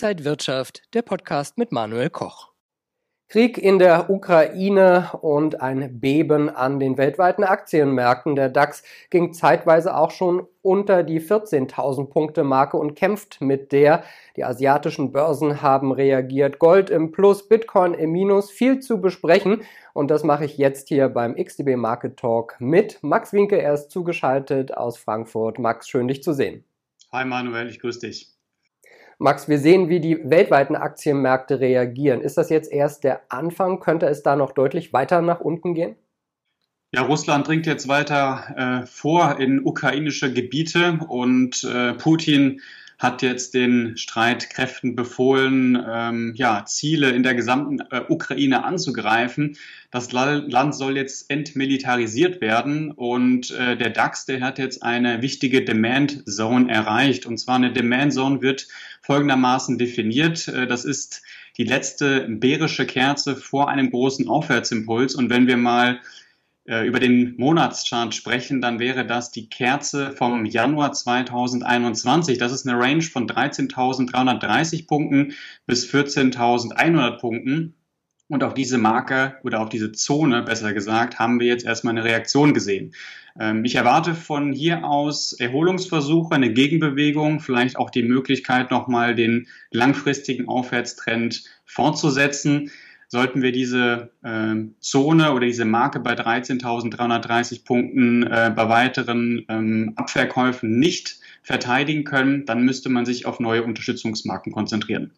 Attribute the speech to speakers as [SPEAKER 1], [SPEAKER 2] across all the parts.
[SPEAKER 1] Inside Wirtschaft, der Podcast mit Manuel Koch.
[SPEAKER 2] Krieg in der Ukraine und ein Beben an den weltweiten Aktienmärkten. Der DAX ging zeitweise auch schon unter die 14.000 Punkte Marke und kämpft mit der. Die asiatischen Börsen haben reagiert. Gold im Plus, Bitcoin im Minus. Viel zu besprechen. Und das mache ich jetzt hier beim XDB Market Talk mit Max Winke. Er ist zugeschaltet aus Frankfurt. Max, schön dich zu sehen.
[SPEAKER 3] Hi Manuel, ich grüße dich.
[SPEAKER 2] Max, wir sehen, wie die weltweiten Aktienmärkte reagieren. Ist das jetzt erst der Anfang? Könnte es da noch deutlich weiter nach unten gehen?
[SPEAKER 3] Ja, Russland dringt jetzt weiter äh, vor in ukrainische Gebiete und äh, Putin hat jetzt den Streitkräften befohlen, ähm, ja, Ziele in der gesamten äh, Ukraine anzugreifen. Das Land soll jetzt entmilitarisiert werden und äh, der DAX, der hat jetzt eine wichtige Demand Zone erreicht. Und zwar eine Demand Zone wird folgendermaßen definiert. Äh, das ist die letzte bärische Kerze vor einem großen Aufwärtsimpuls. Und wenn wir mal über den Monatschart sprechen, dann wäre das die Kerze vom Januar 2021. Das ist eine Range von 13.330 Punkten bis 14.100 Punkten. Und auf diese Marke oder auf diese Zone, besser gesagt, haben wir jetzt erstmal eine Reaktion gesehen. Ähm, ich erwarte von hier aus Erholungsversuche, eine Gegenbewegung, vielleicht auch die Möglichkeit, nochmal den langfristigen Aufwärtstrend fortzusetzen. Sollten wir diese äh, Zone oder diese Marke bei 13.330 Punkten äh, bei weiteren ähm, Abverkäufen nicht verteidigen können, dann müsste man sich auf neue Unterstützungsmarken konzentrieren.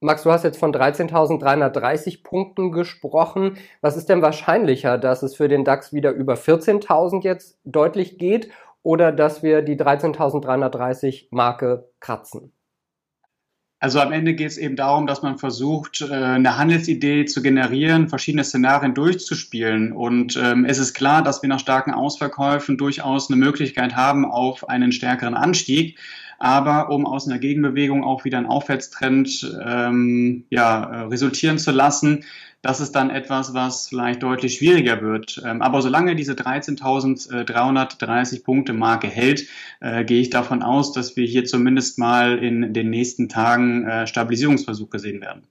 [SPEAKER 2] Max, du hast jetzt von 13.330 Punkten gesprochen. Was ist denn wahrscheinlicher, dass es für den DAX wieder über 14.000 jetzt deutlich geht oder dass wir die 13.330 Marke kratzen?
[SPEAKER 3] Also am Ende geht es eben darum, dass man versucht, äh, eine Handelsidee zu generieren, verschiedene Szenarien durchzuspielen. Und ähm, es ist klar, dass wir nach starken Ausverkäufen durchaus eine Möglichkeit haben auf einen stärkeren Anstieg. Aber um aus einer Gegenbewegung auch wieder einen Aufwärtstrend ähm, ja, äh, resultieren zu lassen, das ist dann etwas, was vielleicht deutlich schwieriger wird. Ähm, aber solange diese 13.330 Punkte Marke hält, äh, gehe ich davon aus, dass wir hier zumindest mal in den nächsten Tagen äh, Stabilisierungsversuche sehen werden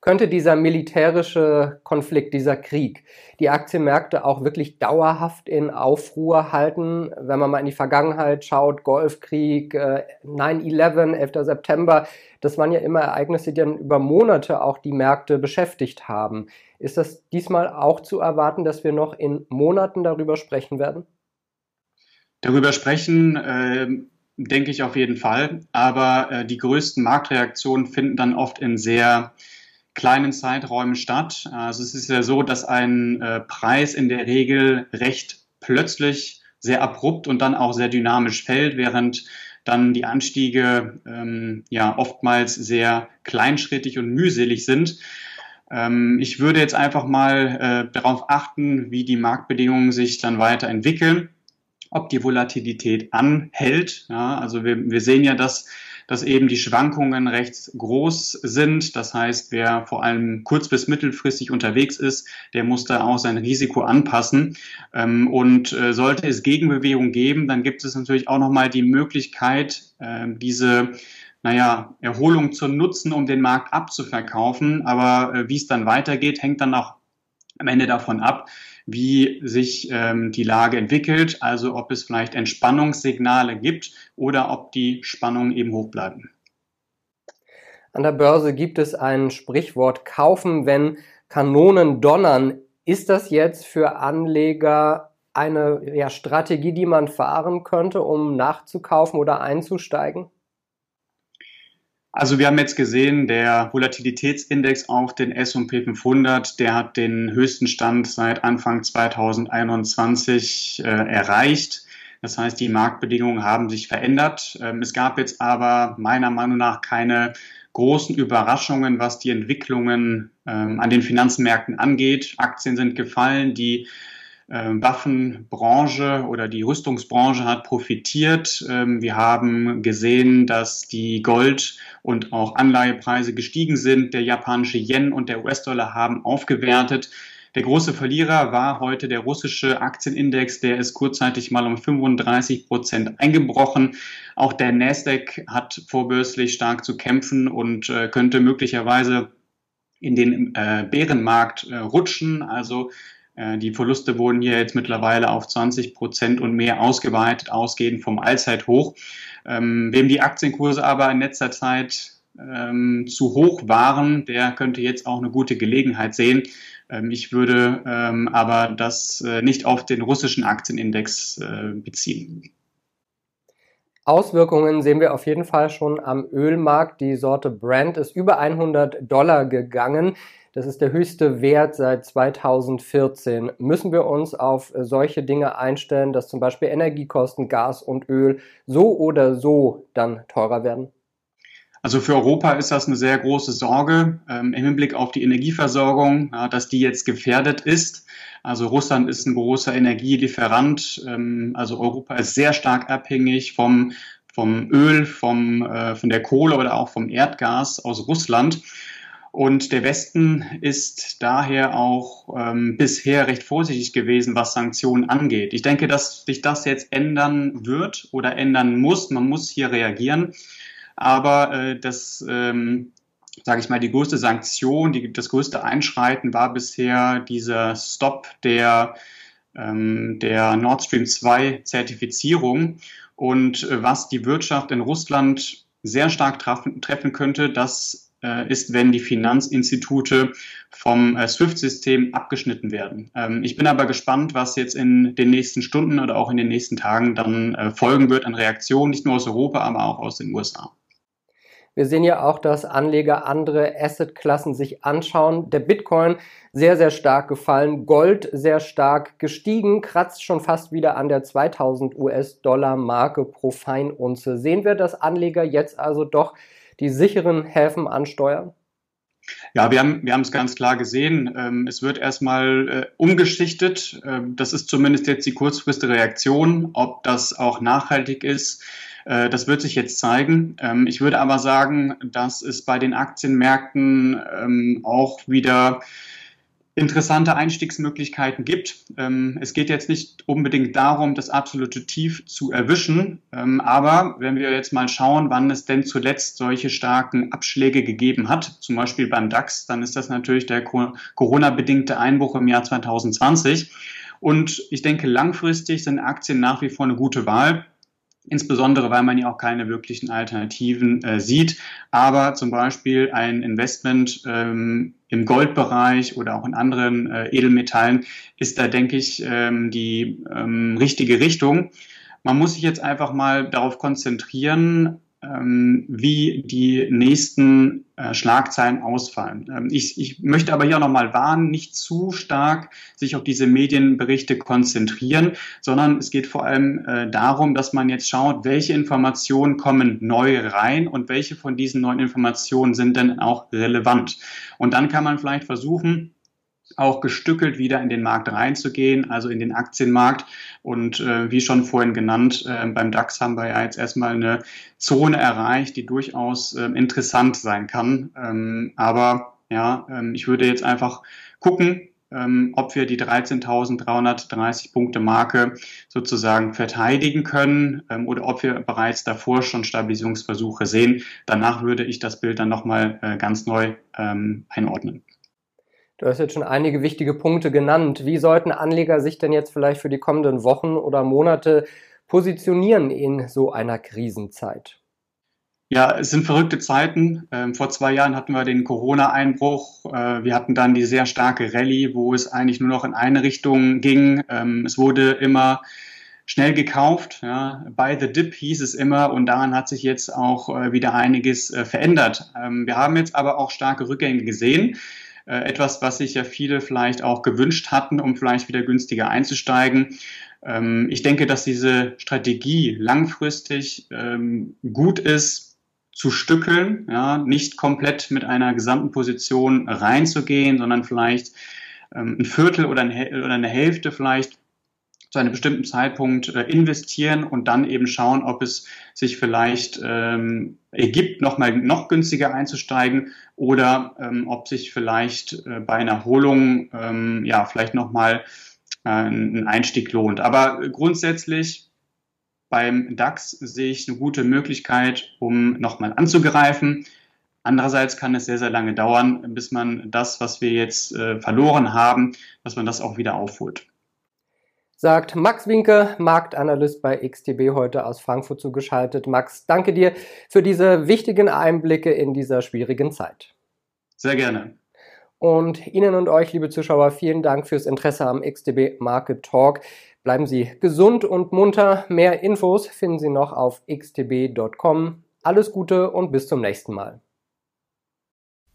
[SPEAKER 2] könnte dieser militärische Konflikt, dieser Krieg, die Aktienmärkte auch wirklich dauerhaft in Aufruhr halten. Wenn man mal in die Vergangenheit schaut, Golfkrieg, 9-11, äh, 11. September, das waren ja immer Ereignisse, die dann über Monate auch die Märkte beschäftigt haben. Ist das diesmal auch zu erwarten, dass wir noch in Monaten darüber sprechen werden?
[SPEAKER 3] Darüber sprechen, äh, denke ich auf jeden Fall. Aber äh, die größten Marktreaktionen finden dann oft in sehr kleinen Zeiträumen statt. Also es ist ja so, dass ein äh, Preis in der Regel recht plötzlich, sehr abrupt und dann auch sehr dynamisch fällt, während dann die Anstiege ähm, ja oftmals sehr kleinschrittig und mühselig sind. Ähm, ich würde jetzt einfach mal äh, darauf achten, wie die Marktbedingungen sich dann weiterentwickeln, ob die Volatilität anhält. Ja, also wir, wir sehen ja, dass dass eben die Schwankungen recht groß sind. Das heißt, wer vor allem kurz- bis mittelfristig unterwegs ist, der muss da auch sein Risiko anpassen. Ähm, und äh, sollte es Gegenbewegung geben, dann gibt es natürlich auch nochmal die Möglichkeit, ähm, diese naja, Erholung zu nutzen, um den Markt abzuverkaufen. Aber äh, wie es dann weitergeht, hängt dann auch am Ende davon ab, wie sich ähm, die Lage entwickelt, also ob es vielleicht Entspannungssignale gibt oder ob die Spannungen eben hoch bleiben.
[SPEAKER 2] An der Börse gibt es ein Sprichwort kaufen, wenn Kanonen donnern. Ist das jetzt für Anleger eine ja, Strategie, die man fahren könnte, um nachzukaufen oder einzusteigen?
[SPEAKER 3] Also wir haben jetzt gesehen, der Volatilitätsindex auf den S&P 500, der hat den höchsten Stand seit Anfang 2021 äh, erreicht. Das heißt, die Marktbedingungen haben sich verändert. Ähm, es gab jetzt aber meiner Meinung nach keine großen Überraschungen, was die Entwicklungen ähm, an den Finanzmärkten angeht. Aktien sind gefallen, die Waffenbranche oder die Rüstungsbranche hat profitiert. Ähm, wir haben gesehen, dass die Gold- und auch Anleihepreise gestiegen sind. Der japanische Yen und der US-Dollar haben aufgewertet. Der große Verlierer war heute der russische Aktienindex, der ist kurzzeitig mal um 35 Prozent eingebrochen. Auch der Nasdaq hat vorbörslich stark zu kämpfen und äh, könnte möglicherweise in den äh, Bärenmarkt äh, rutschen. Also die Verluste wurden hier jetzt mittlerweile auf 20 Prozent und mehr ausgeweitet, ausgehend vom Allzeithoch. Ähm, wem die Aktienkurse aber in letzter Zeit ähm, zu hoch waren, der könnte jetzt auch eine gute Gelegenheit sehen. Ähm, ich würde ähm, aber das äh, nicht auf den russischen Aktienindex äh, beziehen.
[SPEAKER 2] Auswirkungen sehen wir auf jeden Fall schon am Ölmarkt. Die Sorte Brent ist über 100 Dollar gegangen. Das ist der höchste Wert seit 2014. Müssen wir uns auf solche Dinge einstellen, dass zum Beispiel Energiekosten, Gas und Öl so oder so dann teurer werden?
[SPEAKER 3] Also für Europa ist das eine sehr große Sorge ähm, im Hinblick auf die Energieversorgung, ja, dass die jetzt gefährdet ist. Also Russland ist ein großer Energielieferant. Ähm, also Europa ist sehr stark abhängig vom, vom Öl, vom, äh, von der Kohle oder auch vom Erdgas aus Russland. Und der Westen ist daher auch ähm, bisher recht vorsichtig gewesen, was Sanktionen angeht. Ich denke, dass sich das jetzt ändern wird oder ändern muss. Man muss hier reagieren. Aber äh, das, ähm, sage ich mal, die größte Sanktion, die, das größte Einschreiten war bisher dieser Stop der, ähm, der Nord Stream 2 Zertifizierung. Und äh, was die Wirtschaft in Russland sehr stark treffen, treffen könnte, das ist, wenn die Finanzinstitute vom äh, SWIFT-System abgeschnitten werden. Ähm, ich bin aber gespannt, was jetzt in den nächsten Stunden oder auch in den nächsten Tagen dann äh, folgen wird an Reaktionen, nicht nur aus Europa, aber auch aus den USA.
[SPEAKER 2] Wir sehen ja auch, dass Anleger andere Assetklassen sich anschauen. Der Bitcoin sehr, sehr stark gefallen, Gold sehr stark gestiegen, kratzt schon fast wieder an der 2000 US-Dollar Marke pro Feinunze. Sehen wir, dass Anleger jetzt also doch die sicheren Häfen ansteuern?
[SPEAKER 3] Ja, wir haben wir haben es ganz klar gesehen. Ähm, es wird erstmal äh, umgeschichtet. Ähm, das ist zumindest jetzt die kurzfristige Reaktion. Ob das auch nachhaltig ist, äh, das wird sich jetzt zeigen. Ähm, ich würde aber sagen, dass es bei den Aktienmärkten auch wieder interessante Einstiegsmöglichkeiten gibt. Ähm, es geht jetzt nicht unbedingt darum, das absolute Tief zu erwischen, aber wenn wir jetzt mal schauen, wann es denn zuletzt solche starken Abschläge gegeben hat, zum Beispiel beim DAX, dann ist das natürlich der Corona-bedingte Einbruch im Jahr 2020. Und ich denke, langfristig sind Aktien nach wie vor eine gute Wahl insbesondere weil man ja auch keine wirklichen Alternativen äh, sieht. Aber zum Beispiel ein Investment ähm, im Goldbereich oder auch in anderen äh, Edelmetallen ist da, denke ich, ähm, die ähm, richtige Richtung. Man muss sich jetzt einfach mal darauf konzentrieren, wie die nächsten äh, Schlagzeilen ausfallen. Ähm, ich, ich möchte aber hier nochmal warnen, nicht zu stark sich auf diese Medienberichte konzentrieren, sondern es geht vor allem äh, darum, dass man jetzt schaut, welche Informationen kommen neu rein und welche von diesen neuen Informationen sind denn auch relevant. Und dann kann man vielleicht versuchen, auch gestückelt wieder in den Markt reinzugehen, also in den Aktienmarkt. Und äh, wie schon vorhin genannt, äh, beim DAX haben wir ja jetzt erstmal eine Zone erreicht, die durchaus äh, interessant sein kann. Ähm, aber ja, ähm, ich würde jetzt einfach gucken, ähm, ob wir die 13.330 Punkte Marke sozusagen verteidigen können ähm, oder ob wir bereits davor schon Stabilisierungsversuche sehen. Danach würde ich das Bild dann nochmal äh, ganz neu ähm, einordnen.
[SPEAKER 2] Du hast jetzt schon einige wichtige Punkte genannt. Wie sollten Anleger sich denn jetzt vielleicht für die kommenden Wochen oder Monate positionieren in so einer Krisenzeit?
[SPEAKER 3] Ja, es sind verrückte Zeiten. Ähm, vor zwei Jahren hatten wir den Corona-Einbruch. Äh, wir hatten dann die sehr starke Rallye, wo es eigentlich nur noch in eine Richtung ging. Ähm, es wurde immer schnell gekauft. By the dip hieß es immer und daran hat sich jetzt auch äh, wieder einiges äh, verändert. Ähm, wir haben jetzt aber auch starke Rückgänge gesehen. Äh, etwas, was sich ja viele vielleicht auch gewünscht hatten, um vielleicht wieder günstiger einzusteigen. Ähm, ich denke, dass diese Strategie langfristig ähm, gut ist, zu stückeln, ja, nicht komplett mit einer gesamten Position reinzugehen, sondern vielleicht ähm, ein Viertel oder, eine Hälfte vielleicht zu einem bestimmten Zeitpunkt äh, investieren und dann eben schauen, ob es sich vielleicht ähm, ergibt, nochmal noch günstiger einzusteigen oder ähm, ob sich vielleicht äh, bei einer Erholung ähm, ja vielleicht nochmal äh, ein Einstieg lohnt. Aber grundsätzlich beim DAX sehe ich eine gute Möglichkeit, um nochmal anzugreifen. Andererseits kann es sehr, sehr lange dauern, bis man das, was wir jetzt äh, verloren haben, dass man das auch wieder aufholt
[SPEAKER 2] sagt Max Winke, Marktanalyst bei XTB heute aus Frankfurt zugeschaltet. Max, danke dir für diese wichtigen Einblicke in dieser schwierigen Zeit.
[SPEAKER 3] Sehr gerne.
[SPEAKER 2] Und Ihnen und euch, liebe Zuschauer, vielen Dank fürs Interesse am XTB Market Talk. Bleiben Sie gesund und munter. Mehr Infos finden Sie noch auf xtb.com. Alles Gute und bis zum nächsten Mal.